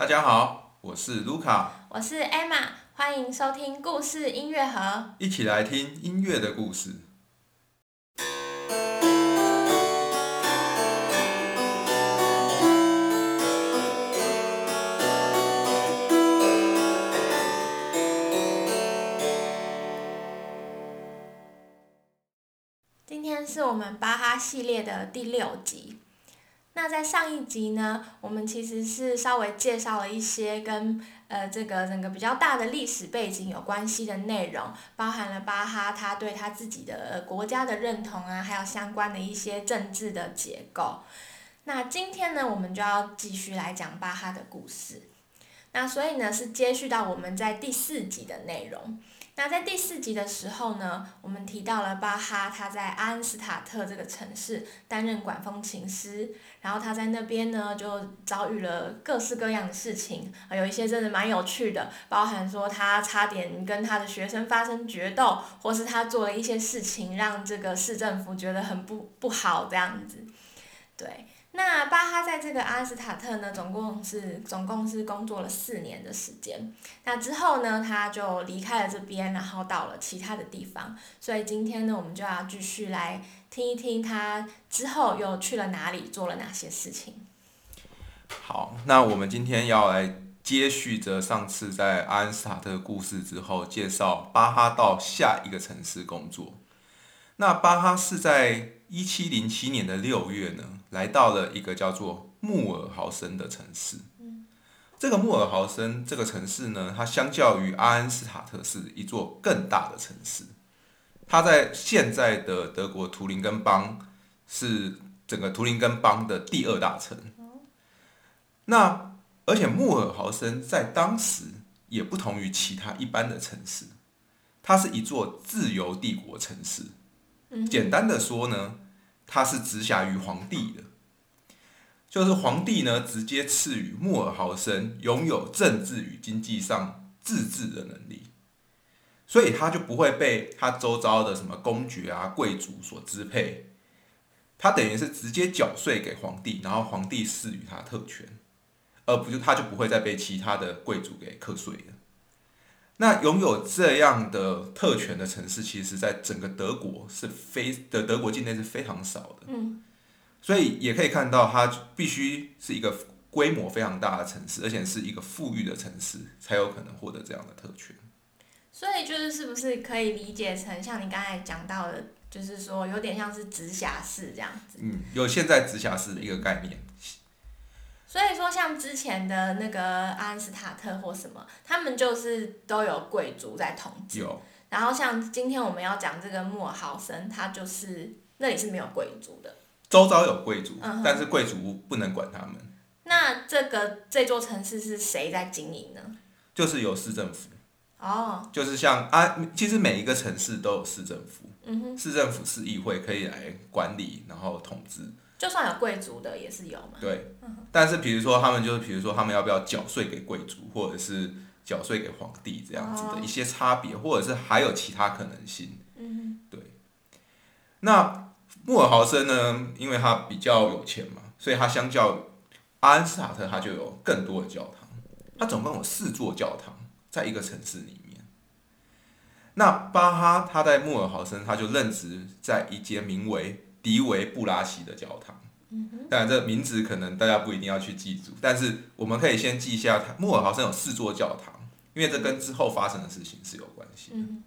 大家好，我是卢卡，我是 Emma，欢迎收听故事音乐盒。一起来听音乐的故事。今天是我们巴哈系列的第六集。那在上一集呢，我们其实是稍微介绍了一些跟呃这个整个比较大的历史背景有关系的内容，包含了巴哈他对他自己的国家的认同啊，还有相关的一些政治的结构。那今天呢，我们就要继续来讲巴哈的故事。那所以呢，是接续到我们在第四集的内容。那在第四集的时候呢，我们提到了巴哈他在阿恩斯塔特这个城市担任管风琴师，然后他在那边呢就遭遇了各式各样的事情，啊，有一些真的蛮有趣的，包含说他差点跟他的学生发生决斗，或是他做了一些事情让这个市政府觉得很不不好这样子，对。那巴哈在这个阿斯塔特呢，总共是总共是工作了四年的时间。那之后呢，他就离开了这边，然后到了其他的地方。所以今天呢，我们就要继续来听一听他之后又去了哪里，做了哪些事情。好，那我们今天要来接续着上次在阿斯塔特的故事之后，介绍巴哈到下一个城市工作。那巴哈是在一七零七年的六月呢。来到了一个叫做穆尔豪森的城市。这个穆尔豪森这个城市呢，它相较于阿恩斯塔特是一座更大的城市。它在现在的德国图林根邦是整个图林根邦的第二大城。那而且穆尔豪森在当时也不同于其他一般的城市，它是一座自由帝国城市。简单的说呢。他是直辖于皇帝的，就是皇帝呢，直接赐予穆尔豪森拥有政治与经济上自治的能力，所以他就不会被他周遭的什么公爵啊、贵族所支配，他等于是直接缴税给皇帝，然后皇帝赐予他特权，而不是他就不会再被其他的贵族给课税。那拥有这样的特权的城市，其实在整个德国是非的德国境内是非常少的。嗯，所以也可以看到，它必须是一个规模非常大的城市，而且是一个富裕的城市，才有可能获得这样的特权。所以就是是不是可以理解成像你刚才讲到的，就是说有点像是直辖市这样子？嗯，有现在直辖市的一个概念。所以说，像之前的那个阿恩斯塔特或什么，他们就是都有贵族在统治。有。然后像今天我们要讲这个穆尔豪森，他就是那里是没有贵族的。周遭有贵族，但是贵族不能管他们。那这个这座城市是谁在经营呢？就是有市政府。哦。就是像啊，其实每一个城市都有市政府。嗯哼。市政府、是议会可以来管理，然后统治。就算有贵族的也是有嘛。对，但是比如说他们就是，比如说他们要不要缴税给贵族，或者是缴税给皇帝这样子的一些差别，或者是还有其他可能性。嗯，对。那穆尔豪森呢？因为他比较有钱嘛，所以他相较阿恩斯塔特，他就有更多的教堂。他总共有四座教堂在一个城市里面。那巴哈他在穆尔豪森，他就任职在一间名为。迪维布拉西的教堂，当然这名字可能大家不一定要去记住，但是我们可以先记一下，穆尔豪森有四座教堂，因为这跟之后发生的事情是有关系。嗯，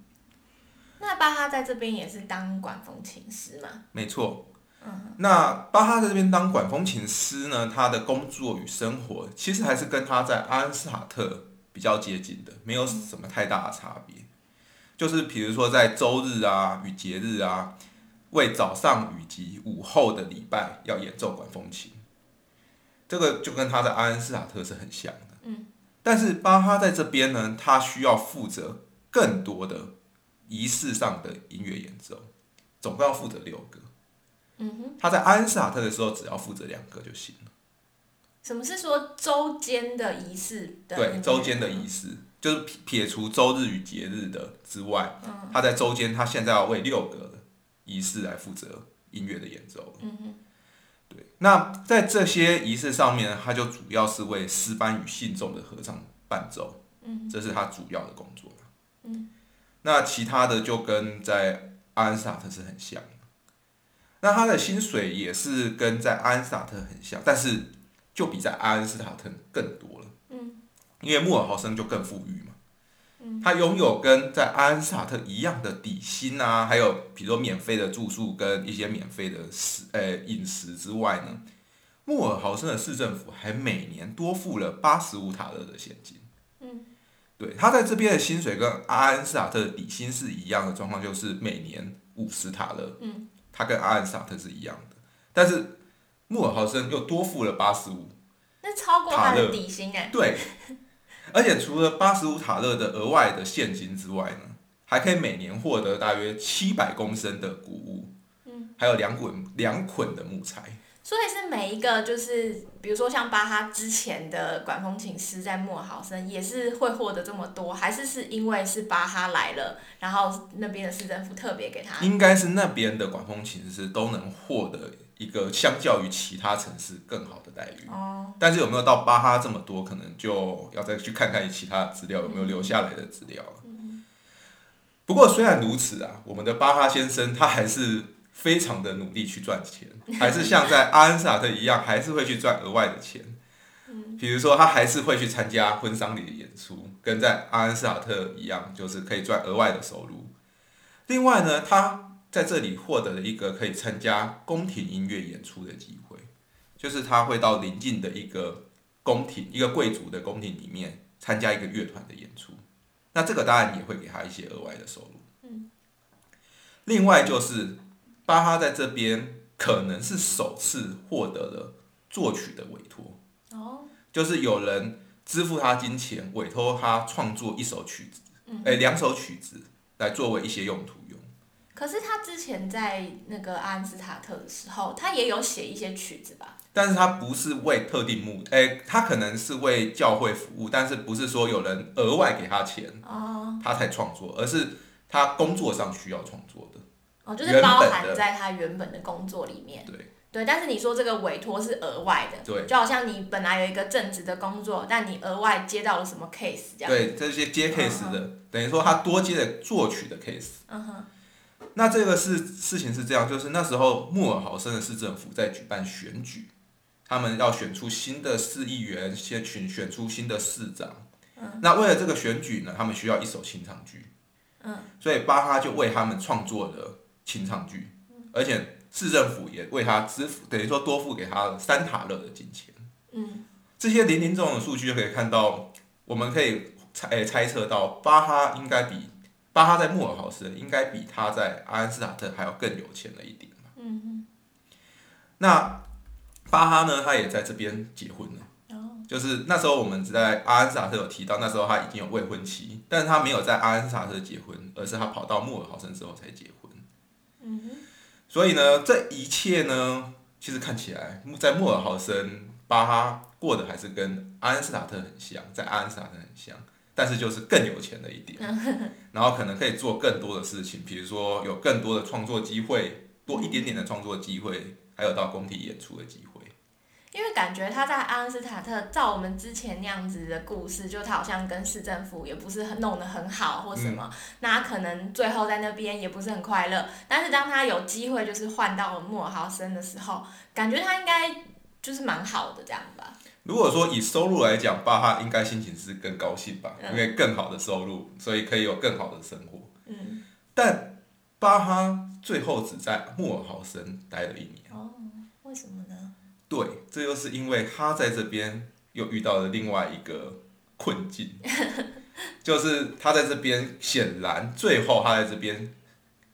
那巴哈在这边也是当管风琴师嘛？没错。嗯，那巴哈在这边当管风琴师呢，他的工作与生活其实还是跟他在阿恩斯塔特比较接近的，没有什么太大的差别。就是比如说在周日啊与节日啊。为早上以及午后的礼拜要演奏管风琴，这个就跟他在阿恩斯塔特是很像的。嗯，但是巴哈在这边呢，他需要负责更多的仪式上的音乐演奏，总共要负责六个。嗯哼，他在阿恩斯塔特的时候只要负责两个就行了。什么是说周间的仪式？对，周间的仪式就是撇撇除周日与节日的之外，他在周间他现在要为六个。仪式来负责音乐的演奏。嗯对，那在这些仪式上面，他就主要是为诗班与信众的合唱伴奏，嗯这是他主要的工作。嗯，那其他的就跟在阿恩斯塔特是很像的。那他的薪水也是跟在阿恩斯塔特很像，但是就比在阿恩斯塔特更多了。嗯，因为穆尔豪森就更富裕嘛。嗯，他拥有跟在阿恩斯塔特一样的底薪啊，还有比如说免费的住宿跟一些免费的食呃饮食之外呢，穆尔豪森的市政府还每年多付了八十五塔勒的现金。嗯，对他在这边的薪水跟阿恩斯塔特的底薪是一样的状况，就是每年五十塔勒。嗯，他跟阿恩斯塔特是一样的，但是穆尔豪森又多付了八十五。那超过他的底薪哎。对，而且除了八十五塔勒的额外的现金之外呢，还可以每年获得大约七百公升的谷物，嗯，还有两捆两捆的木材。所以是每一个就是，比如说像巴哈之前的管风琴师在莫尔豪森也是会获得这么多，还是是因为是巴哈来了，然后那边的市政府特别给他？应该是那边的管风琴师都能获得一个相较于其他城市更好的待遇。哦，但是有没有到巴哈这么多，可能就要再去看看其他的资料有没有留下来的资料了。不过虽然如此啊，我们的巴哈先生他还是非常的努力去赚钱，还是像在阿恩斯塔特一样，还是会去赚额外的钱。比如说他还是会去参加婚丧礼的演出，跟在阿恩斯塔特一样，就是可以赚额外的收入。另外呢，他在这里获得了一个可以参加宫廷音乐演出的机会，就是他会到邻近的一个宫廷，一个贵族的宫廷里面参加一个乐团的演出。那这个当然也会给他一些额外的收入。嗯。另外就是巴哈在这边可能是首次获得了作曲的委托，哦，就是有人支付他金钱，委托他创作一首曲子，嗯哎、两首曲子来作为一些用途用。可是他之前在那个阿恩斯塔特的时候，他也有写一些曲子吧？但是他不是为特定目的，哎、他可能是为教会服务，但是不是说有人额外给他钱，哦，他才创作，而是他工作上需要创作的。哦，就是包含在他原本的工作里面。对对，但是你说这个委托是额外的，对就好像你本来有一个正职的工作，但你额外接到了什么 case 这样。对，这些接 case 的，等于说他多接了作曲的 case。嗯哼，那这个事事情是这样，就是那时候穆尔豪森的市政府在举办选举，他们要选出新的市议员，先选选出新的市长。嗯那为了这个选举呢，他们需要一首清唱剧。嗯，所以巴哈就为他们创作了清唱剧，而且市政府也为他支付，等于说多付给他了三塔勒的金钱。嗯，这些零零总总的数据就可以看到，我们可以猜、诶猜测到巴哈应该比巴哈在穆尔豪森应该比他在阿恩斯塔特还要更有钱了一点嘛。嗯哼，那巴哈呢，他也在这边结婚了。哦，就是那时候我们在阿恩斯塔特有提到，那时候他已经有未婚妻，但是他没有在阿恩斯塔特结婚，而是他跑到穆尔豪森之后才结婚。所以呢，这一切呢，其实看起来在穆尔豪森巴哈过得还是跟阿恩斯塔特很像，在阿恩斯塔特很像，但是就是更有钱了一点，然后可能可以做更多的事情，比如说有更多的创作机会，多一点点的创作机会，还有到工体演出的机会。因为感觉他在阿恩斯塔特，照我们之前那样子的故事，就他好像跟市政府也不是很弄得很好或什么，那他可能最后在那边也不是很快乐。但是当他有机会就是换到了莫尔豪森的时候，感觉他应该就是蛮好的这样吧。如果说以收入来讲，巴哈应该心情是更高兴吧，嗯因为更好的收入，所以可以有更好的生活。嗯，但巴哈最后只在莫尔豪森待了一年。哦，为什么呢？对，这又是因为他在这边又遇到了另外一个困境，就是他在这边显然最后他在这边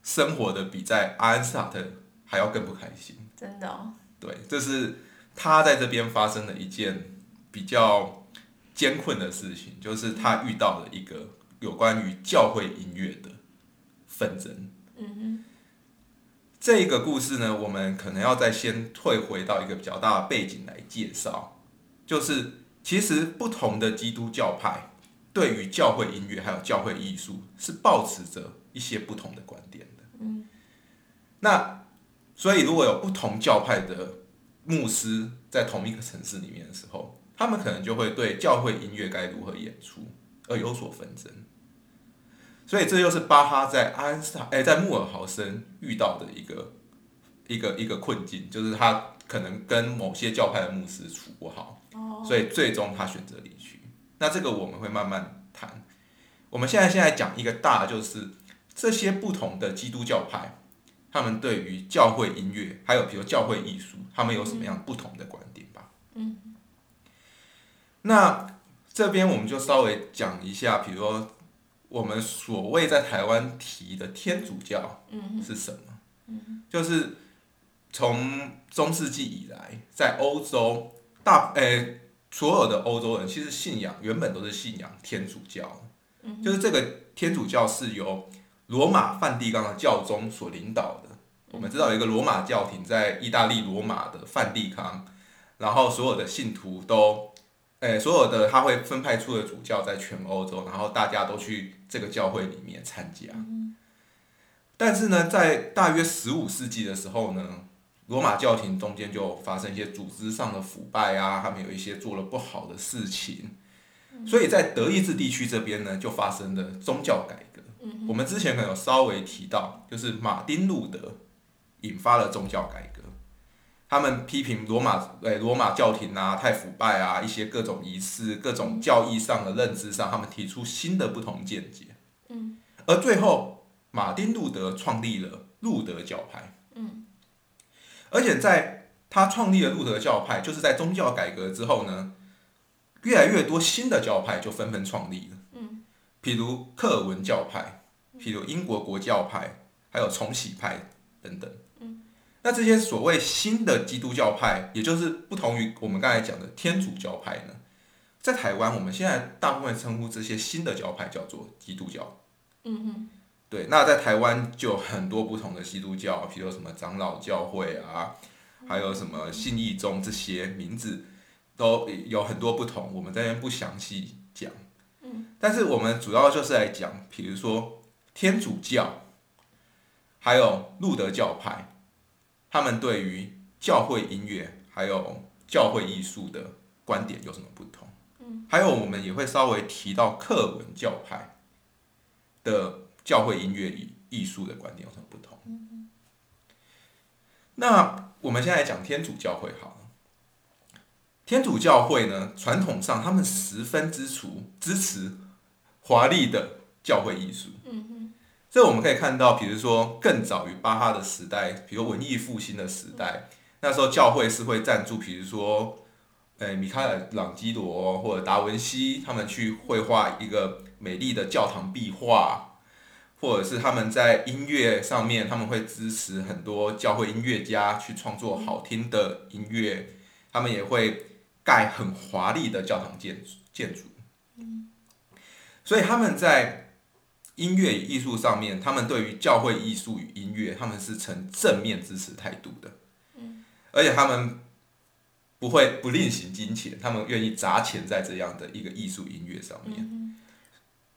生活的比在阿恩斯塔特还要更不开心。真的哦，对，这是他在这边发生了一件比较艰困的事情，就是他遇到了一个有关于教会音乐的纷争。嗯哼，这个故事呢，我们可能要再先退回到一个比较大的背景来介绍，就是其实不同的基督教派对于教会音乐还有教会艺术是抱持着一些不同的观点的。嗯，那所以如果有不同教派的牧师在同一个城市里面的时候，他们可能就会对教会音乐该如何演出而有所纷争。所以这就是巴哈在阿恩斯塔哎，在穆尔豪森遇到的一个一个一个困境，就是他可能跟某些教派的牧师处不好，所以最终他选择离去。那这个我们会慢慢谈。我们现在现在讲一个大，就是这些不同的基督教派，他们对于教会音乐，还有比如教会艺术，他们有什么样不同的观点吧？嗯。那这边我们就稍微讲一下，比如说。我们所谓在台湾提的天主教是什么？就是从中世纪以来，在欧洲大诶所有的欧洲人其实信仰原本都是信仰天主教，就是这个天主教是由罗马梵蒂冈的教宗所领导的。我们知道有一个罗马教廷在意大利罗马的梵蒂冈，然后所有的信徒都。诶，所有的他会分派出的主教在全欧洲，然后大家都去这个教会里面参加。但是呢，在大约十五世纪的时候呢，罗马教廷中间就发生一些组织上的腐败啊，他们有一些做了不好的事情，所以在德意志地区这边呢，就发生了宗教改革。我们之前可能有稍微提到，就是马丁路德引发了宗教改革。他们批评罗马，诶，罗马教廷啊，太腐败啊，一些各种仪式、各种教义上的认知上，他们提出新的不同见解。嗯。而最后，马丁路德创立了路德教派。嗯。而且在他创立了路德教派，就是在宗教改革之后呢，越来越多新的教派就纷纷创立了。嗯。譬如克尔文教派，譬如英国国教派，还有重启派等等。那这些所谓新的基督教派，也就是不同于我们刚才讲的天主教派呢，在台湾我们现在大部分称呼这些新的教派叫做基督教。嗯哼。对，那在台湾就很多不同的基督教，譬如什么长老教会啊，还有什么信义宗这些名字都有很多不同，我们这边不详细讲。嗯。但是我们主要就是来讲，比如说天主教，还有路德教派。他们对于教会音乐还有教会艺术的观点有什么不同？嗯，还有我们也会稍微提到克文教派的教会音乐艺艺术的观点有什么不同？嗯那我们现在讲天主教会好了。天主教会呢，传统上他们十分支持支持华丽的教会艺术。嗯这我们可以看到，比如说更早于巴哈的时代，比如文艺复兴的时代，那时候教会是会赞助，比如说，呃，米开朗基罗或者达文西他们去绘画一个美丽的教堂壁画，或者是他们在音乐上面，他们会支持很多教会音乐家去创作好听的音乐，他们也会盖很华丽的教堂建建筑，所以他们在。音乐与艺术上面，他们对于教会艺术与音乐，他们是呈正面支持态度的。嗯，而且他们不会不吝惜金钱，他们愿意砸钱在这样的一个艺术音乐上面。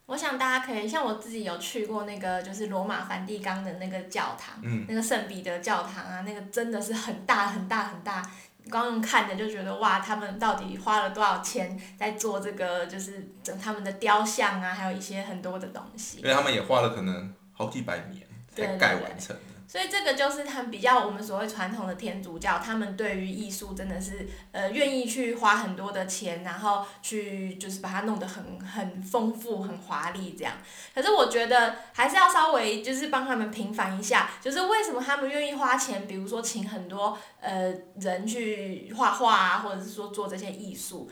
我想大家可以像我自己有去过那个就是罗马梵蒂冈的那个教堂，嗯，那个圣彼得教堂啊，那个真的是很大很大很大。光用看着就觉得哇，他们到底花了多少钱在做这个？就是整他们的雕像啊，还有一些很多的东西。因为他们也花了可能好几百年才盖完成。所以这个就是他们比较我们所谓传统的天主教，他们对于艺术真的是呃愿意去花很多的钱，然后去就是把它弄得很很丰富、很华丽这样。可是我觉得还是要稍微就是帮他们平反一下，就是为什么他们愿意花钱，比如说请很多呃人去画画啊，或者是说做这些艺术，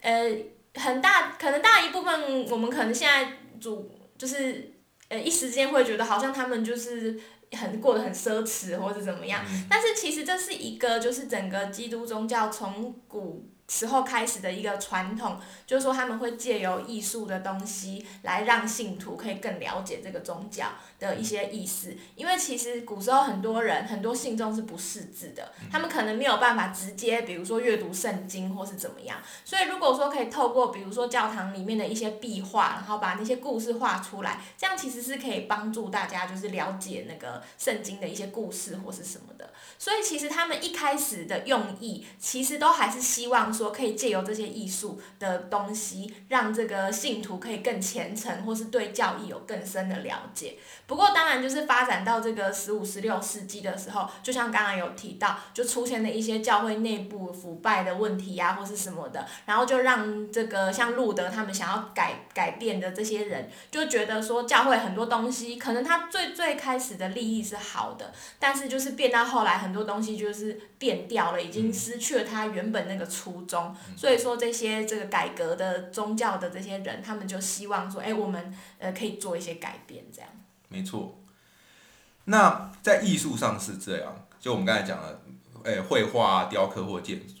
呃很大可能大一部分我们可能现在主就是呃一时间会觉得好像他们就是。很过得很奢侈或者怎么样，但是其实这是一个就是整个基督宗教从古时候开始的一个传统，就是说他们会借由艺术的东西来让信徒可以更了解这个宗教的一些意思。因为其实古时候很多人很多信众是不识字的，他们可能没有办法直接，比如说阅读圣经或是怎么样。所以如果说可以透过比如说教堂里面的一些壁画，然后把那些故事画出来，这样其实是可以帮助大家就是了解那个圣经的一些故事或是什么的。所以其实他们一开始的用意，其实都还是希望说说可以借由这些艺术的东西，让这个信徒可以更虔诚，或是对教义有更深的了解。不过当然就是发展到这个十五、十六世纪的时候，就像刚刚有提到，就出现了一些教会内部腐败的问题呀，或是什么的，然后就让这个像路德他们想要改改变的这些人，就觉得说教会很多东西，可能他最最开始的利益是好的，但是就是变到后来很多东西就是变掉了，已经失去了他原本那个初衷。所以说这些这个改革的宗教的这些人，他们就希望说，哎，我们呃可以做一些改变，这样。没错。那在艺术上是这样，就我们刚才讲了，诶，绘画、雕刻或建筑。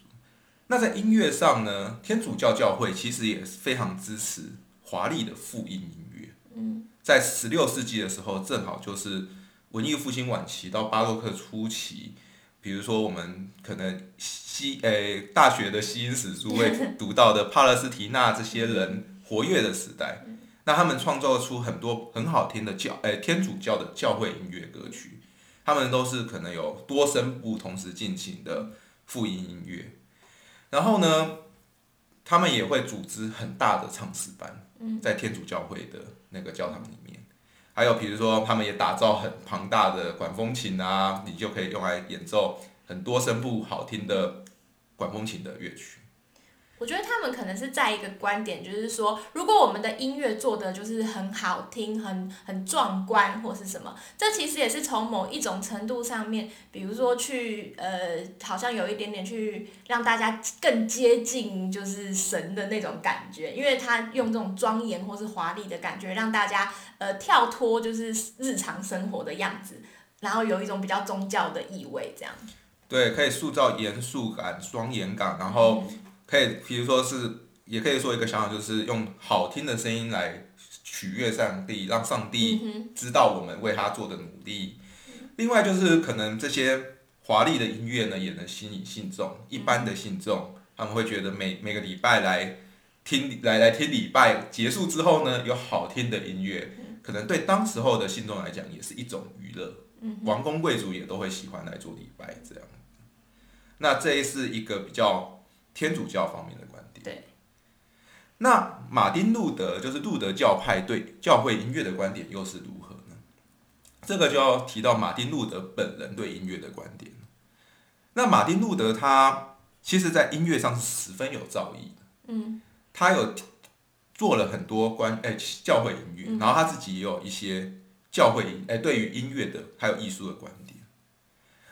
那在音乐上呢，天主教教会其实也非常支持华丽的复音音乐。嗯。在十六世纪的时候，正好就是文艺复兴晚期到巴洛克初期，比如说我们可能西诶大学的西音史书会 读到的帕勒斯提纳这些人活跃的时代。那他们创造出很多很好听的教，诶，天主教的教会音乐歌曲，他们都是可能有多声部同时进行的复音音乐。然后呢，他们也会组织很大的唱诗班，在天主教会的那个教堂里面。还有比如说，他们也打造很庞大的管风琴啊，你就可以用来演奏很多声部好听的管风琴的乐曲。我觉得他们可能是在一个观点，就是说，如果我们的音乐做的就是很好听、很很壮观，或是什么，这其实也是从某一种程度上面，比如说去呃，好像有一点点去让大家更接近就是神的那种感觉，因为他用这种庄严或是华丽的感觉，让大家呃跳脱就是日常生活的样子，然后有一种比较宗教的意味，这样。对，可以塑造严肃感、庄严感，然后。可以，比如说是，也可以说一个想法，就是用好听的声音来取悦上帝，让上帝知道我们为他做的努力。另外就是可能这些华丽的音乐呢，也能吸引信众。一般的信众他们会觉得每每个礼拜来听来来听礼拜结束之后呢，有好听的音乐，可能对当时候的信众来讲也是一种娱乐。王公贵族也都会喜欢来做礼拜这样。那这是一个比较。天主教方面的观点。对。那马丁路德就是路德教派对教会音乐的观点又是如何呢？这个就要提到马丁路德本人对音乐的观点。那马丁路德他其实在音乐上是十分有造诣的。嗯。他有做了很多关哎教会音乐，然后他自己也有一些教会音哎对于音乐的还有艺术的观点。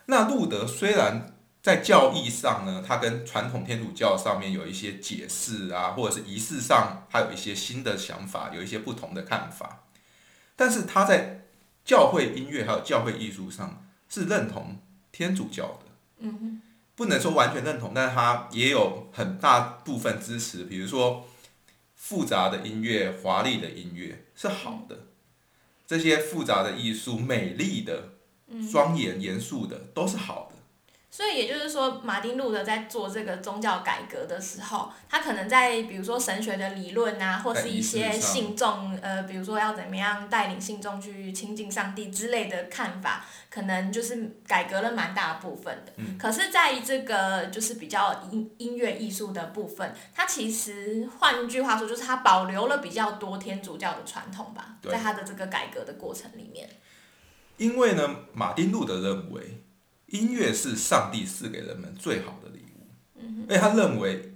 那路德虽然。在教义上呢，它跟传统天主教上面有一些解释啊，或者是仪式上，还有一些新的想法，有一些不同的看法。但是他在教会音乐还有教会艺术上是认同天主教的，嗯不能说完全认同，但是他也有很大部分支持。比如说复杂的音乐、华丽的音乐是好的，这些复杂的艺术、美丽的、庄严严肃的都是好的。所以也就是说，马丁路德在做这个宗教改革的时候，他可能在比如说神学的理论啊，或是一些信众呃，比如说要怎么样带领信众去亲近上帝之类的看法，可能就是改革了蛮大部分的。可是，在这个就是比较音音乐艺术的部分，他其实换句话说，就是他保留了比较多天主教的传统吧，在他的这个改革的过程里面。因为呢，马丁路德认为。音乐是上帝赐给人们最好的礼物，而且他认为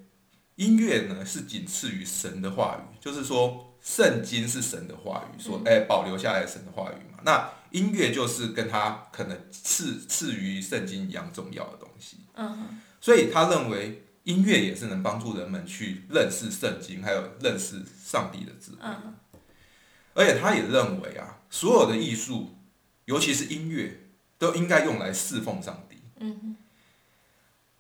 音乐呢是仅次于神的话语，就是说圣经是神的话语，说哎保留下来神的话语嘛，那音乐就是跟他可能次次于圣经一样重要的东西。嗯，所以他认为音乐也是能帮助人们去认识圣经，还有认识上帝的智慧。嗯，而且他也认为啊，所有的艺术，尤其是音乐。都应该用来侍奉上帝。嗯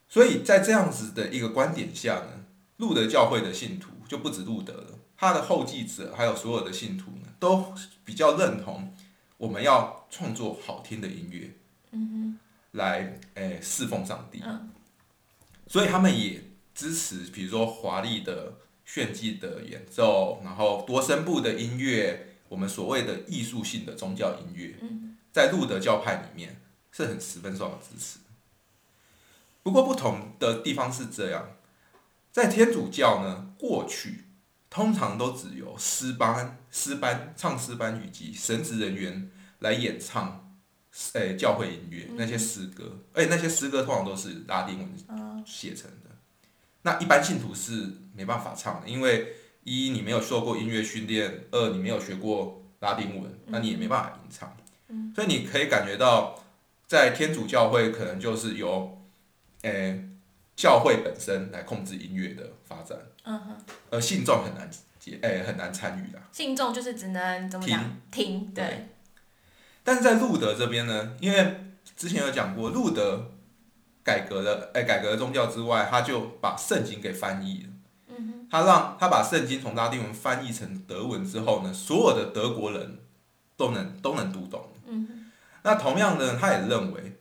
所以在这样子的一个观点下呢，路德教会的信徒就不止路德了，他的后继者还有所有的信徒呢，都比较认同我们要创作好听的音乐，嗯来诶、侍奉上帝。嗯。所以他们也支持，比如说华丽的炫技的演奏，然后多声部的音乐，我们所谓的艺术性的宗教音乐，嗯在路德教派里面是很十分受到支持。不过不同的地方是这样，在天主教呢，过去通常都只有诗班、诗班、唱诗班以及神职人员来演唱，诶、教会音乐那些诗歌，而且那些诗歌通常都是拉丁文嗯写成的。那一般信徒是没办法唱的，因为一你没有受过音乐训练，二你没有学过拉丁文，那你也没办法吟唱。所以你可以感觉到，在天主教会可能就是由，诶、教会本身来控制音乐的发展，嗯哼，而信众很难接，诶、很难参与的。信众就是只能怎么讲听，对，对。但是在路德这边呢，因为之前有讲过，路德改革了，哎、改革了宗教之外，他就把圣经给翻译了。嗯他让他把圣经从拉丁文翻译成德文之后呢，所有的德国人都能都能读懂。那同样的，他也认为，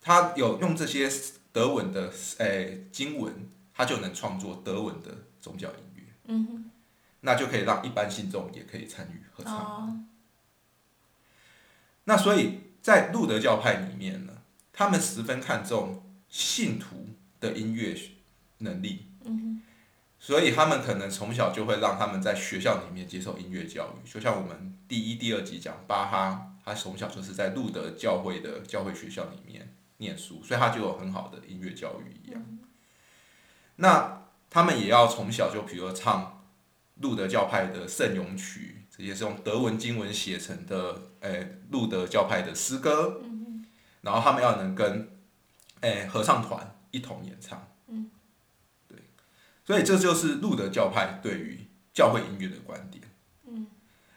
他有用这些德文的诶、经文，他就能创作德文的宗教音乐，嗯，那就可以让一般信众也可以参与合唱。那所以在路德教派里面呢，他们十分看重信徒的音乐能力，嗯所以他们可能从小就会让他们在学校里面接受音乐教育，就像我们第一、第二集讲巴哈，他从小就是在路德教会的教会学校里面念书，所以他就有很好的音乐教育一样。那他们也要从小就比如说唱路德教派的圣咏曲，这些是用德文经文写成的，诶、路德教派的诗歌，然后他们要能跟诶、合唱团一同演唱。对所以这就是路德教派对于教会音乐的观点。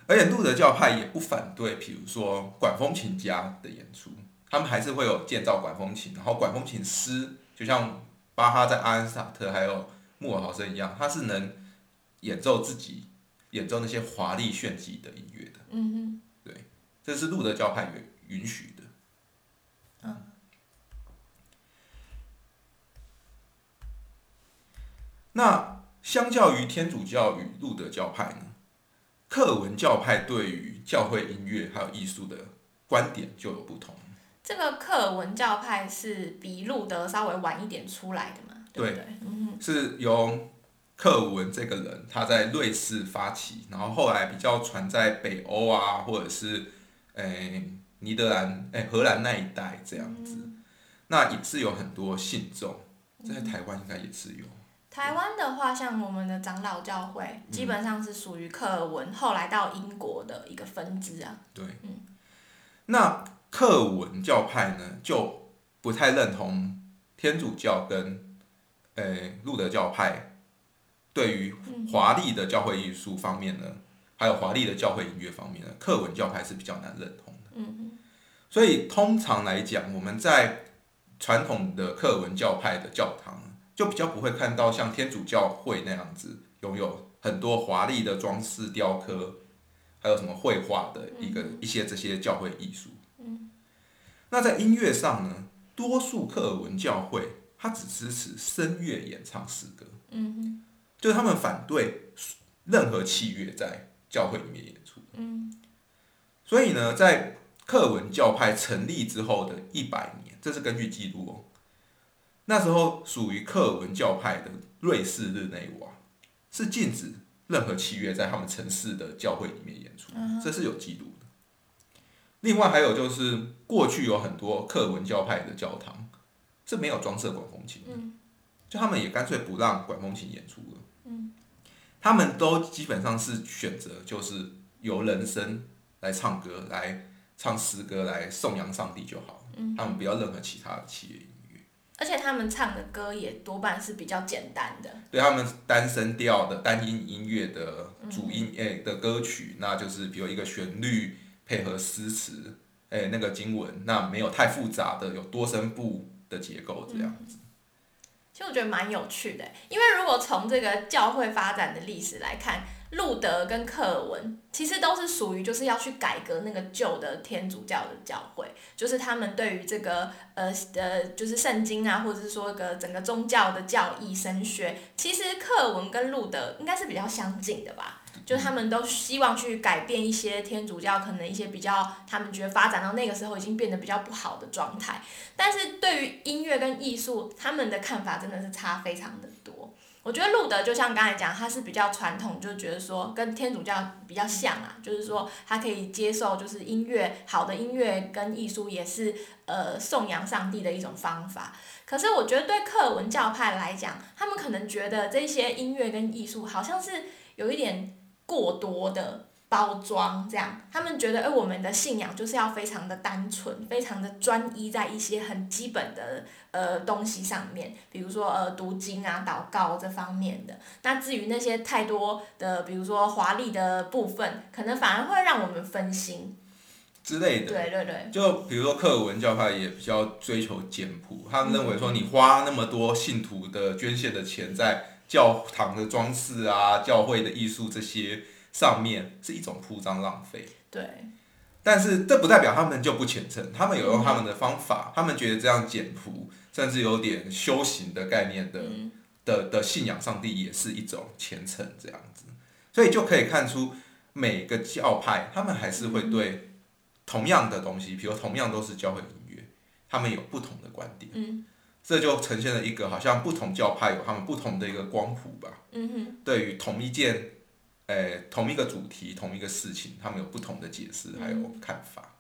嗯，而且路德教派也不反对，比如说管风琴家的演出，他们还是会有建造管风琴，然后管风琴师，就像巴哈在阿恩斯塔特还有穆尔豪森一样，他是能演奏自己演奏那些华丽炫技的音乐的。嗯哼，对这是路德教派允允许的。那相较于天主教与路德教派呢，克文教派对于教会音乐还有艺术的观点就有不同。这个克尔文教派是比路德稍微晚一点出来的嘛，对不对？嗯是由克文这个人他在瑞士发起，然后后来比较传在北欧啊，或者是诶、尼德兰、诶、荷兰那一带这样子。那也是有很多信众，在台湾应该也是有。台湾的话，像我们的长老教会，基本上是属于克尔文，后来到英国的一个分支啊。对，那克文教派呢，就不太认同天主教跟诶路德教派对于华丽的教会艺术方面呢，还有华丽的教会音乐方面呢，克文教派是比较难认同的。嗯所以通常来讲，我们在传统的克文教派的教堂，就比较不会看到像天主教会那样子拥有很多华丽的装饰雕刻，还有什么绘画的一个、一些这些教会艺术。那在音乐上呢，多数克尔文教会它只支持声乐演唱诗歌，嗯就是他们反对任何器乐在教会里面演出。嗯所以呢，在克文教派成立之后的一百年，这是根据记录哦。那时候属于克文教派的瑞士日内瓦是禁止任何器乐在他们城市的教会里面演出，这是有记录的。另外还有就是，过去有很多克文教派的教堂是没有装设管风琴的，就他们也干脆不让管风琴演出了。他们都基本上是选择就是由人声来唱歌，来唱诗歌，来颂扬上帝就好。他们不要任何其他的器乐音乐。而且他们唱的歌也多半是比较简单的。对他们单声调的单音音乐的主音诶、的歌曲，那就是比如一个旋律配合诗词，诶、那个经文，那没有太复杂的有多声部的结构这样子。其实我觉得蛮有趣的，因为如果从这个教会发展的历史来看，路德跟克尔文其实都是属于就是要去改革那个旧的天主教的教会，就是他们对于这个呃呃就是圣经啊，或者是说个整个宗教的教义神学，其实克尔文跟路德应该是比较相近的吧。就他们都希望去改变一些天主教可能一些比较，他们觉得发展到那个时候已经变得比较不好的状态。但是对于音乐跟艺术，他们的看法真的是差非常的多。我觉得路德就像刚才讲，他是比较传统，就觉得说跟天主教比较像啊，就是说他可以接受，就是音乐好的音乐跟艺术也是呃颂扬上帝的一种方法。可是我觉得对克文教派来讲，他们可能觉得这些音乐跟艺术好像是有一点。过多的包装，这样他们觉得，哎，我们的信仰就是要非常的单纯，非常的专一在一些很基本的呃东西上面，比如说呃读经啊、祷告这方面的。那至于那些太多的，比如说华丽的部分，可能反而会让我们分心之类的。对对对。就比如说克文教派也比较追求简朴，他们认为说你花那么多信徒的捐献的钱在。教堂的装饰啊，教会的艺术这些上面是一种铺张浪费。对。但是这不代表他们就不虔诚，他们有用他们的方法，他们觉得这样简朴，甚至有点修行的概念的的的信仰上帝也是一种虔诚这样子。所以就可以看出每个教派，他们还是会对同样的东西，比如同样都是教会音乐，他们有不同的观点。嗯。这就呈现了一个好像不同教派有他们不同的一个光谱吧。嗯哼。对于同一件，诶，同一个主题，同一个事情，他们有不同的解释还有看法。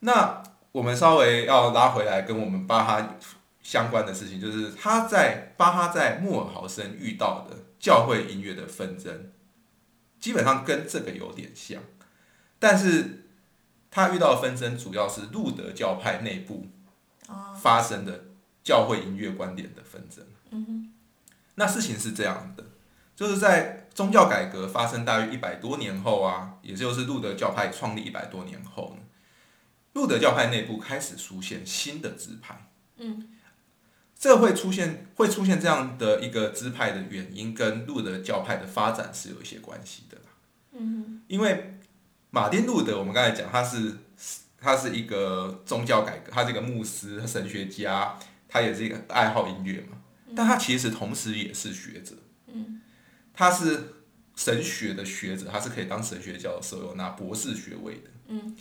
那我们稍微要拉回来跟我们巴哈相关的事情，就是他在巴哈在穆尔豪森遇到的教会音乐的纷争，基本上跟这个有点像，但是他遇到的纷争主要是路德教派内部。发生的教会音乐观点的纷争。嗯那事情是这样的，就是在宗教改革发生大约一百多年后啊，也就是路德教派创立一百多年后呢，路德教派内部开始出现新的支派。嗯。这会出现会出现这样的一个支派的原因，跟路德教派的发展是有一些关系的嗯因为马丁路德，我们刚才讲他是。他是一个宗教改革，他是一个牧师、神学家，他也是一个爱好音乐嘛。但他其实同时也是学者，他是神学的学者，他是可以当神学教授，有拿博士学位的。嗯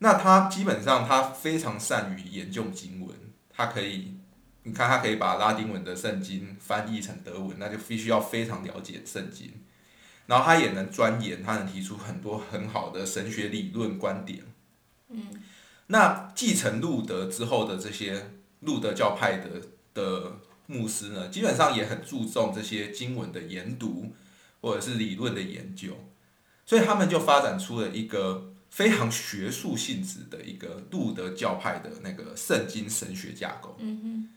那他基本上他非常善于研究经文，他可以，你看他可以把拉丁文的圣经翻译成德文，那就必须要非常了解圣经。然后他也能钻研，他能提出很多很好的神学理论观点。嗯，那继承路德之后的这些路德教派的的牧师呢，基本上也很注重这些经文的研读或者是理论的研究，所以他们就发展出了一个非常学术性质的一个路德教派的那个圣经神学架构。嗯哼。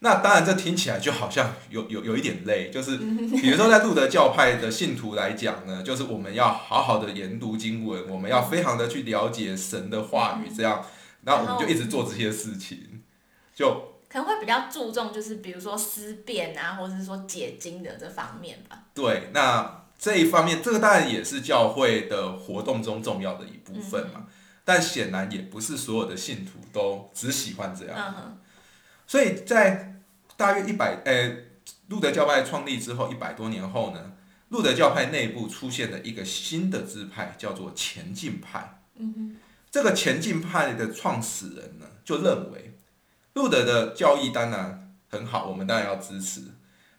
那当然，这听起来就好像有有有一点累，就是比如说在路德教派的信徒来讲呢，就是我们要好好的研读经文，我们要非常的去了解神的话语，这样，然后我们就一直做这些事情，就可能会比较注重就是比如说思辨啊，或者是说解经的这方面吧。对，那这一方面，这个当然也是教会的活动中重要的一部分嘛，但显然也不是所有的信徒都只喜欢这样，所以在。大约一百，呃，路德教派创立之后一百多年后呢，路德教派内部出现了一个新的支派，叫做前进派。嗯这个前进派的创始人呢，就认为路德的教义当然很好，我们当然要支持。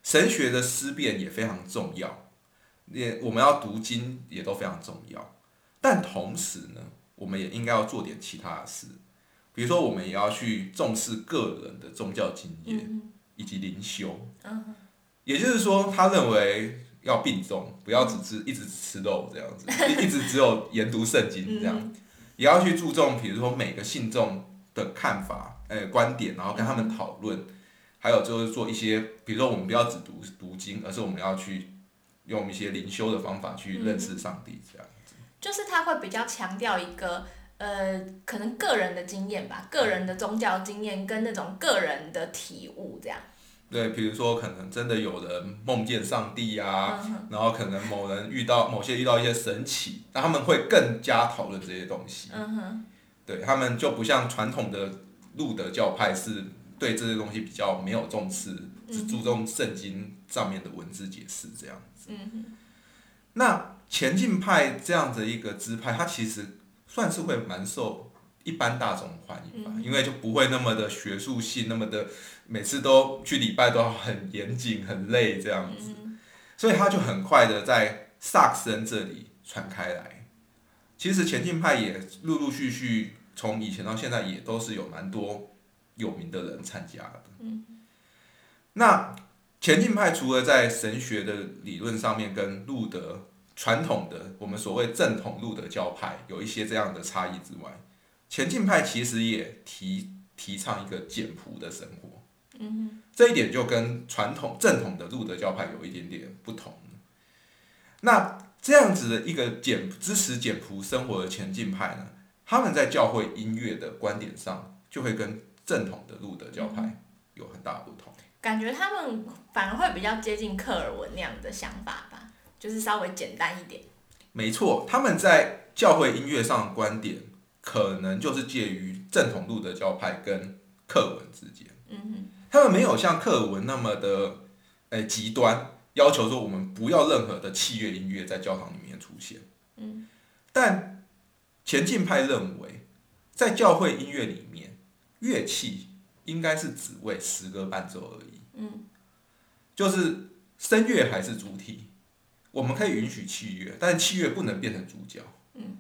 神学的思辨也非常重要，也我们要读经也都非常重要。但同时呢，我们也应该要做点其他的事，比如说我们也要去重视个人的宗教经验。以及灵修，也就是说，他认为要并重，不要只吃一直吃肉这样子，一直只有研读圣经这样，也要去注重，比如说每个信众的看法、诶观点，然后跟他们讨论，还有就是做一些，比如说我们不要只读读经，而是我们要去用一些灵修的方法去认识上帝这样子。就是他会比较强调一个。呃，可能个人的经验吧，个人的宗教经验跟那种个人的体悟这样。对，比如说可能真的有人梦见上帝啊，嗯然后可能某人遇到某些遇到一些神奇，那他们会更加讨论这些东西。嗯哼，对他们就不像传统的路德教派是对这些东西比较没有重视，只注重圣经上面的文字解释这样。嗯，那前进派这样的一个支派，它其实算是会蛮受一般大众欢迎吧，因为就不会那么的学术性，那么的每次都去礼拜都要很严谨、很累这样子，所以他就很快的在萨克森这里传开来。其实前进派也陆陆续续从以前到现在也都是有蛮多有名的人参加的。那前进派除了在神学的理论上面跟路德传统的我们所谓正统路德教派有一些这样的差异之外，前进派其实也提提倡一个简朴的生活。嗯这一点就跟传统正统的路德教派有一点点不同。那这样子的一个简支持简朴生活的前进派呢，他们在教会音乐的观点上就会跟正统的路德教派有很大的不同。感觉他们反而会比较接近克尔文那样的想法吧，就是稍微简单一点。没错，他们在教会音乐上的观点，可能就是介于正统路德教派跟克文之间。嗯哼他们没有像克尔文那么的，诶、极端，要求说我们不要任何的器乐音乐在教堂里面出现。嗯，但前进派认为，在教会音乐里面，乐器应该是只为诗歌伴奏而已。嗯，就是声乐还是主体，我们可以允许器乐，但是器乐不能变成主角。嗯，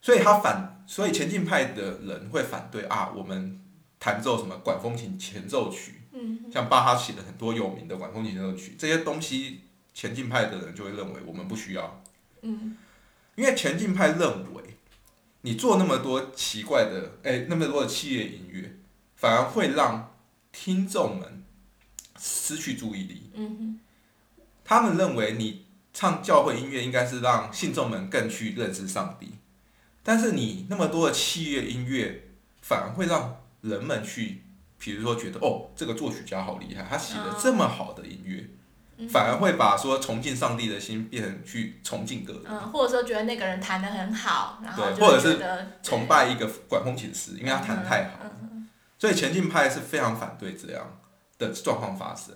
所以他反，所以前进派的人会反对啊，我们弹奏什么管风琴前奏曲，嗯。像巴哈写的很多有名的管风琴前奏曲，这些东西前进派的人就会认为我们不需要，嗯。因为前进派认为你做那么多奇怪的，哎、那么多的器乐音乐，反而会让听众们失去注意力。嗯他们认为你唱教会音乐应该是让信众们更去认识上帝，但是你那么多的器乐音乐，反而会让人们去，比如说觉得哦，这个作曲家好厉害，他写了这么好的音乐，嗯反而会把说崇敬上帝的心变成去崇敬个人，嗯，或者说觉得那个人弹得很好，然后对或者是崇拜一个管风琴师，因为他弹得太好。嗯所以前进派是非常反对这样的状况发生，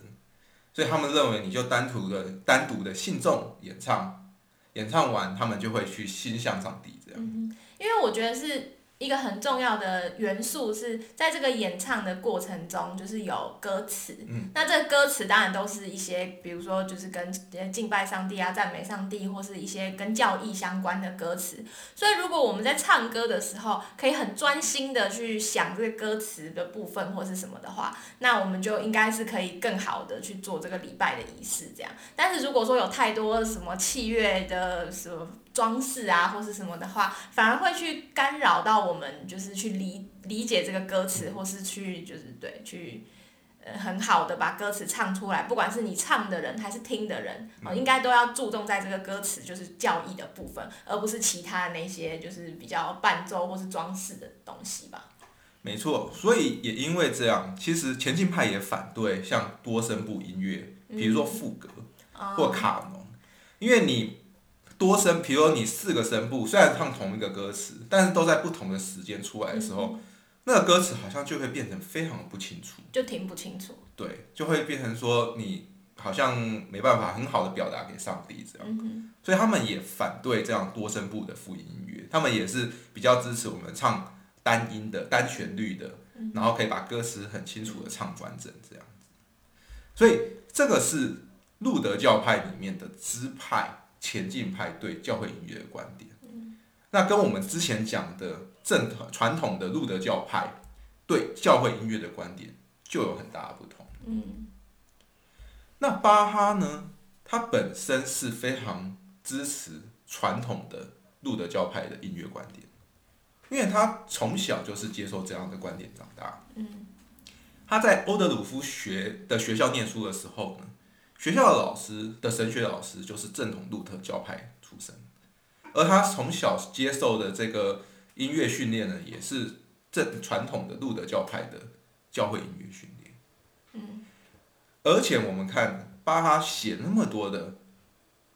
所以他们认为你就单独的单独的信众演唱，演唱完他们就会去心向上帝这样。嗯，因为我觉得是一个很重要的元素是在这个演唱的过程中，就是有歌词。嗯，那这个歌词当然都是一些，比如说就是跟呃敬拜上帝啊、赞美上帝，或是一些跟教义相关的歌词。所以如果我们在唱歌的时候，可以很专心的去想这个歌词的部分或是什么的话，那我们就应该是可以更好的去做这个礼拜的仪式这样。但是如果说有太多什么器乐的什么装饰啊，或是什么的话，反而会去干扰到我们，就是去理理解这个歌词，或是去就是对去。呃，很好的把歌词唱出来，不管是你唱的人还是听的人，哦，应该都要注重在这个歌词就是教义的部分，而不是其他的那些就是比较伴奏或是装饰的东西吧。没错，所以也因为这样，其实前进派也反对像多声部音乐，比如说副歌或哦，卡农，因为你多声，比如说你四个声部，虽然唱同一个歌词，但是都在不同的时间出来的时候，那个歌词好像就会变成非常不清楚。就听不清楚。对，就会变成说你好像没办法很好的表达给上帝这样，嗯所以他们也反对这样多声部的复音音乐，他们也是比较支持我们唱单音的单旋律的，然后可以把歌词很清楚的唱完整这样子，所以这个是路德教派里面的支派前进派对教会音乐的观点，那跟我们之前讲的正传统的路德教派对教会音乐的观点就有很大的不同。嗯那巴哈呢？他本身是非常支持传统的路德教派的音乐观点，因为他从小就是接受这样的观点长大。嗯他在欧德鲁夫学的学校念书的时候呢，学校的老师的神学老师就是正统路德教派出身，而他从小接受的这个音乐训练呢，也是正传统的路德教派的教会音乐训练。嗯而且我们看巴哈写那么多的，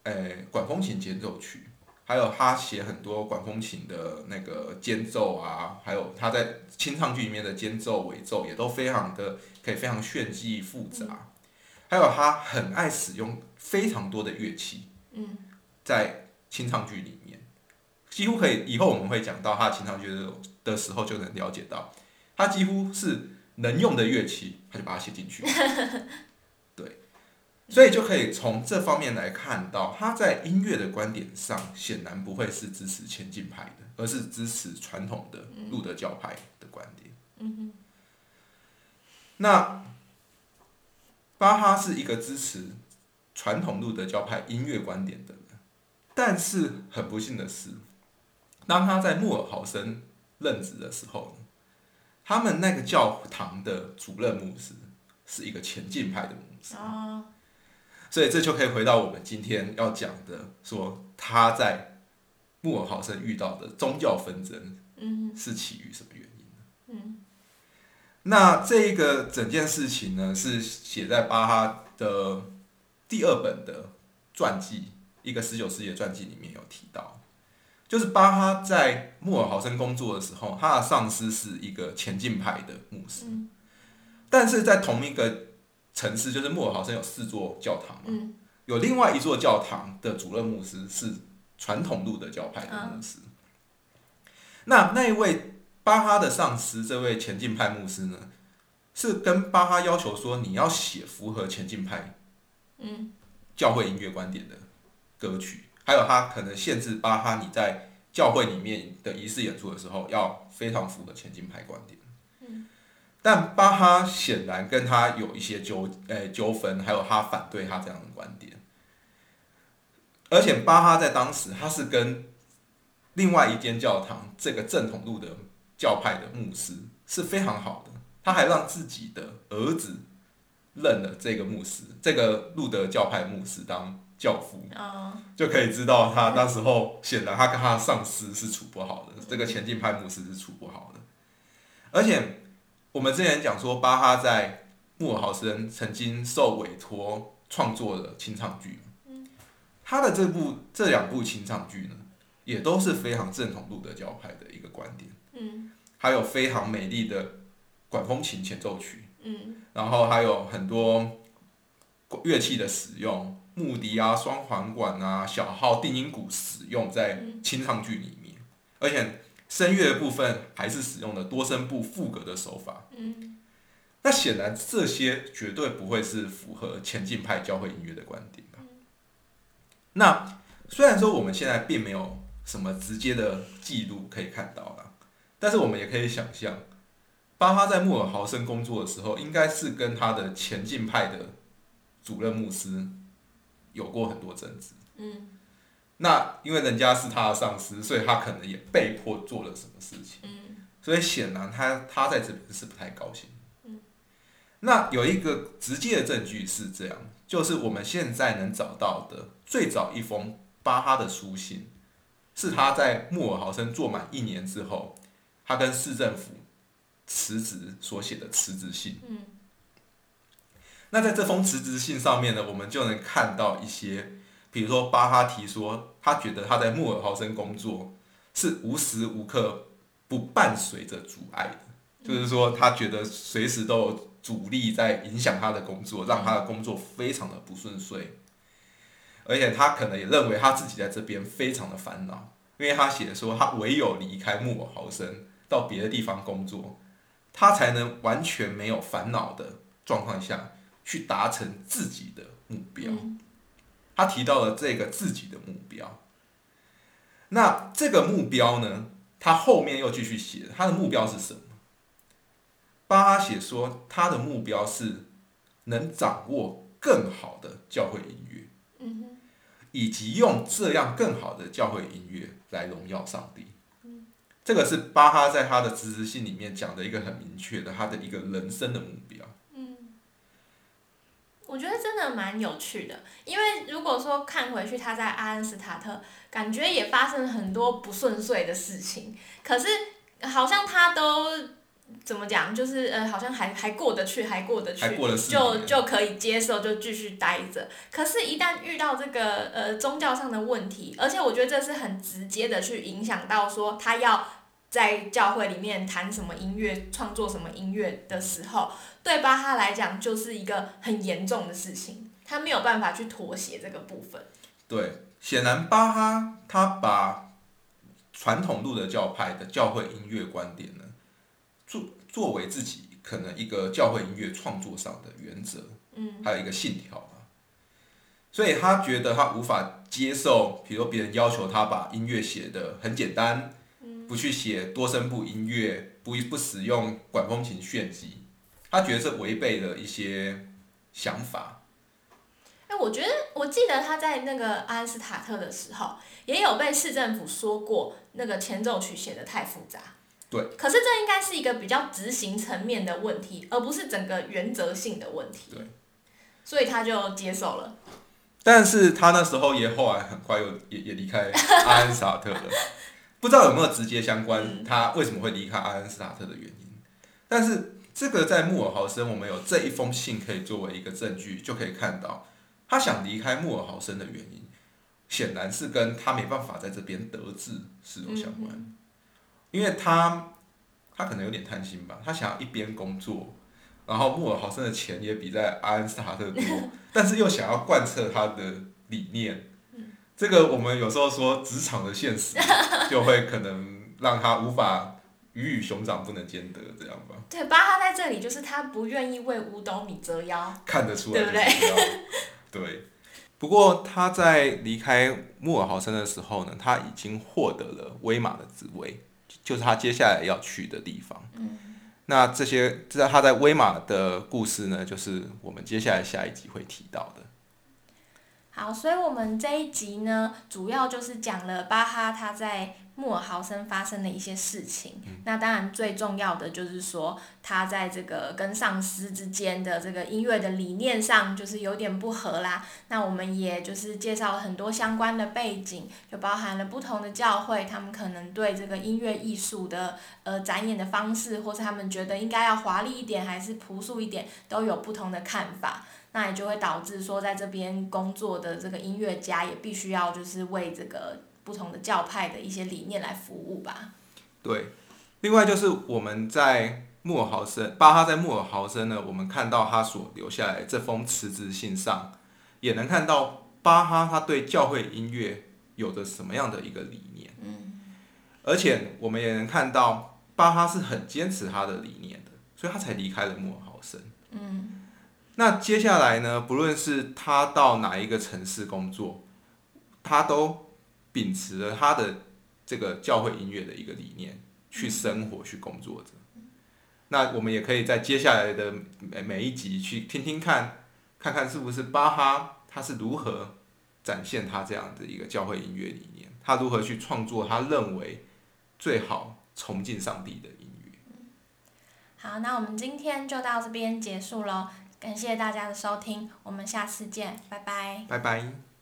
诶、管风琴间奏曲，还有他写很多管风琴的那个间奏啊，还有他在清唱剧里面的间奏、尾奏也都非常的可以非常炫技复杂，还有他很爱使用非常多的乐器，嗯，在清唱剧里面，几乎可以以后我们会讲到他清唱剧的的时候就能了解到，他几乎是能用的乐器，他就把它写进去。对，所以就可以从这方面来看到，他在音乐的观点上，显然不会是支持前进派的，而是支持传统的路德教派的观点。嗯那巴哈是一个支持传统路德教派音乐观点的人，但是很不幸的是，当他在穆尔豪森任职的时候，他们那个教堂的主任牧师是一个前进派的牧师，哦，所以这就可以回到我们今天要讲的，说他在穆尔豪森遇到的宗教纷争嗯是起于什么那这一个整件事情呢，是写在巴哈的第二本的传记，一个十九世纪的传记里面有提到，就是巴哈在穆尔豪森工作的时候，他的上司是一个前进派的牧师，嗯。但是在同一个城市，就是穆尔豪森有四座教堂嘛，嗯。有另外一座教堂的主任牧师是传统路的教派的牧师。那那一位巴哈的上司，这位前进派牧师呢，是跟巴哈要求说，你要写符合前进派嗯教会音乐观点的歌曲，还有他可能限制巴哈你在教会里面的仪式演出的时候，要非常符合前进派观点。嗯但巴哈显然跟他有一些纠呃纠纷，还有他反对他这样的观点。而且巴哈在当时他是跟另外一间教堂这个正统路的教派的牧师是非常好的，他还让自己的儿子认了这个牧师，这个路德教派牧师当教父。哦。就可以知道他那时候显然他跟他的上司是处不好的，这个前进派牧师是处不好的。而且我们之前讲说，巴哈在穆尔豪森曾经受委托创作的清唱剧，他的这部这两部清唱剧呢，也都是非常正统路德教派的一个观点，嗯还有非常美丽的管风琴前奏曲，嗯然后还有很多乐器的使用，木笛啊、双簧管啊、小号、定音鼓使用在清唱剧里面，而且声乐部分还是使用的多声部副格的手法。嗯那显然这些绝对不会是符合前进派教会音乐的观点吧？那虽然说我们现在并没有什么直接的记录可以看到了，但是我们也可以想象，巴哈在穆尔豪森工作的时候，应该是跟他的前进派的主任牧师有过很多争执。嗯那因为人家是他的上司，所以他可能也被迫做了什么事情。嗯所以显然他他在这边是不太高兴。嗯那有一个直接的证据是这样，就是我们现在能找到的最早一封巴哈的书信，是他在穆尔豪森做满一年之后，他跟市政府辞职所写的辞职信。嗯那在这封辞职信上面呢，我们就能看到一些，比如说巴哈提说，他觉得他在穆尔豪森工作是无时无刻不伴随着阻碍的，就是说他觉得随时都有阻力在影响他的工作，让他的工作非常的不顺遂，而且他可能也认为他自己在这边非常的烦恼，因为他写说他唯有离开穆尔豪森到别的地方工作，他才能完全没有烦恼的状况下。去达成自己的目标。嗯他提到了这个自己的目标。那这个目标呢？他后面又继续写，他的目标是什么？巴哈写说，他的目标是能掌握更好的教会音乐，嗯以及用这样更好的教会音乐来荣耀上帝。这个是巴哈在他的辞职信里面讲的一个很明确的他的一个人生的目标。嗯，我觉得真的蛮有趣的，因为如果说看回去他在阿恩斯塔特，感觉也发生了很多不顺遂的事情，可是好像他都怎么讲，就是呃，好像还还过得去，还过得去，就就可以接受，就继续待着。可是，一旦遇到这个呃宗教上的问题，而且我觉得这是很直接的去影响到说他要在教会里面弹什么音乐、创作什么音乐的时候，对巴哈来讲就是一个很严重的事情，他没有办法去妥协这个部分。对，显然巴哈他把传统路德教派的教会音乐观点呢，作作为自己可能一个教会音乐创作上的原则，嗯，还有一个信条嘛。所以他觉得他无法接受，比如别人要求他把音乐写的很简单，不去写多声部音乐，不不使用管风琴炫技，他觉得这违背了一些想法。哎，我觉得我记得他在那个阿恩斯塔特的时候，也有被市政府说过，那个前奏曲写的太复杂。对。可是这应该是一个比较执行层面的问题，而不是整个原则性的问题。对。所以他就接受了。但是他那时候也后来很快又也也离开阿恩斯塔特了，不知道有没有直接相关他为什么会离开阿恩斯塔特的原因。但是这个在穆尔豪森，我们有这一封信可以作为一个证据，就可以看到他想离开穆尔豪森的原因，显然是跟他没办法在这边得志是有相关。因为他他可能有点贪心吧，他想要一边工作。然后穆尔豪森的钱也比在阿恩斯塔特多，但是又想要贯彻他的理念，这个我们有时候说职场的现实，就会可能让他无法鱼与熊掌不能兼得，这样吧。对，巴哈在这里就是他不愿意为五斗米折腰，看得出来，对不对？对。不过他在离开穆尔豪森的时候呢，他已经获得了威马的职位，就是他接下来要去的地方。嗯。那这些，这他在威马的故事呢，就是我们接下来下一集会提到的。好，所以我们这一集呢，主要就是讲了巴哈他在穆尔豪森发生的一些事情。那当然最重要的就是说，他在这个跟上司之间的这个音乐的理念上，就是有点不合啦。那我们也就是介绍了很多相关的背景，就包含了不同的教会，他们可能对这个音乐艺术的呃展演的方式，或是他们觉得应该要华丽一点，还是朴素一点，都有不同的看法。那也就会导致说，在这边工作的这个音乐家也必须要就是为这个不同的教派的一些理念来服务吧。对，另外就是我们在穆尔豪森，巴哈在穆尔豪森呢，我们看到他所留下来这封辞职信上，也能看到巴哈他对教会音乐有着什么样的一个理念。嗯。而且我们也能看到巴哈是很坚持他的理念的，所以他才离开了穆尔豪森。嗯。那接下来呢？不论是他到哪一个城市工作，他都秉持了他的这个教会音乐的一个理念去生活、去工作着。那我们也可以在接下来的每每一集去听听看，看看是不是巴哈他是如何展现他这样的一个教会音乐理念，他如何去创作他认为最好崇敬上帝的音乐。好，那我们今天就到这边结束喽。感谢大家的收听，我们下次见，拜拜。拜拜。